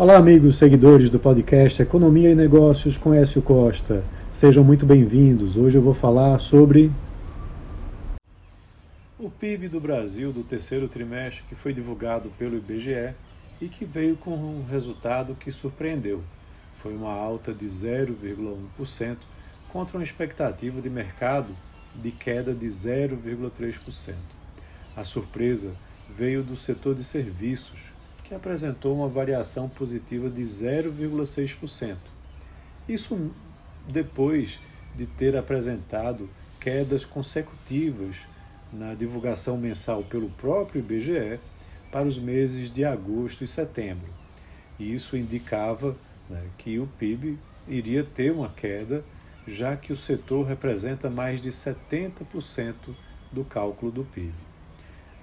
Olá, amigos seguidores do podcast Economia e Negócios com Écio Costa. Sejam muito bem-vindos. Hoje eu vou falar sobre o PIB do Brasil do terceiro trimestre que foi divulgado pelo IBGE e que veio com um resultado que surpreendeu. Foi uma alta de 0,1% contra uma expectativa de mercado de queda de 0,3%. A surpresa veio do setor de serviços, que apresentou uma variação positiva de 0,6%. Isso depois de ter apresentado quedas consecutivas na divulgação mensal pelo próprio IBGE para os meses de agosto e setembro. E isso indicava né, que o PIB iria ter uma queda, já que o setor representa mais de 70% do cálculo do PIB.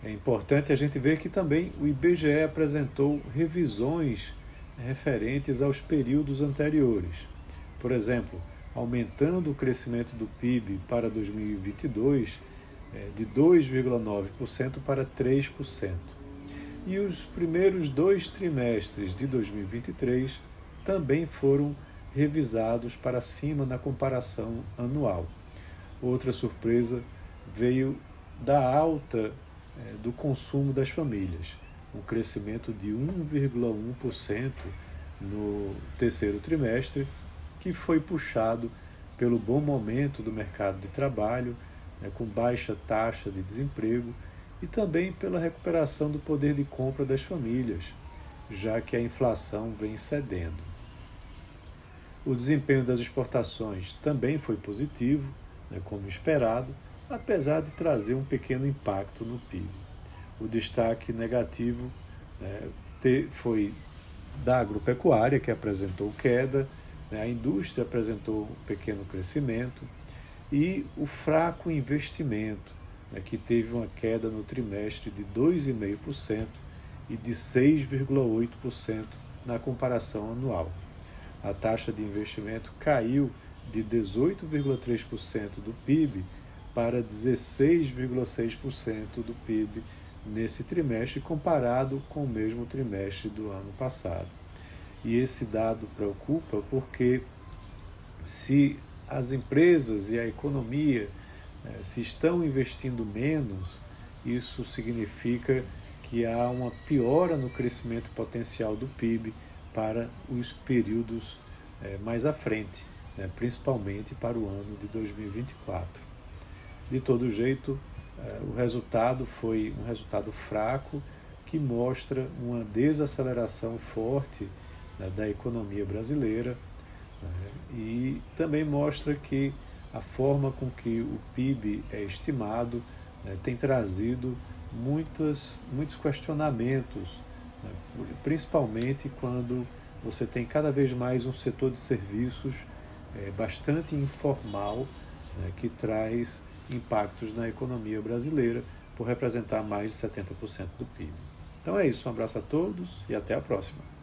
É importante a gente ver que também o IBGE apresentou revisões referentes aos períodos anteriores. Por exemplo, aumentando o crescimento do PIB para 2022 é, de 2,9% para 3%. E os primeiros dois trimestres de 2023 também foram revisados para cima na comparação anual. Outra surpresa veio da alta é, do consumo das famílias, um crescimento de 1,1% no terceiro trimestre, que foi puxado pelo bom momento do mercado de trabalho, né, com baixa taxa de desemprego, e também pela recuperação do poder de compra das famílias, já que a inflação vem cedendo. O desempenho das exportações também foi positivo, né, como esperado, apesar de trazer um pequeno impacto no PIB. O destaque negativo né, foi da agropecuária, que apresentou queda, né, a indústria apresentou um pequeno crescimento, e o fraco investimento, né, que teve uma queda no trimestre de 2,5% e de 6,8% na comparação anual. A taxa de investimento caiu de 18,3% do PIB para 16,6% do PIB nesse trimestre, comparado com o mesmo trimestre do ano passado. E esse dado preocupa porque se as empresas e a economia eh, se estão investindo menos, isso significa que há uma piora no crescimento potencial do PIB para os períodos eh, mais à frente, né, principalmente para o ano de 2024. De todo jeito, eh, o resultado foi um resultado fraco que mostra uma desaceleração forte né, da economia brasileira né, e também mostra que a forma com que o PIB é estimado né, tem trazido muitas, muitos questionamentos, principalmente quando você tem cada vez mais um setor de serviços é, bastante informal que traz impactos na economia brasileira, por representar mais de 70% do PIB. Então é isso, um abraço a todos e até a próxima.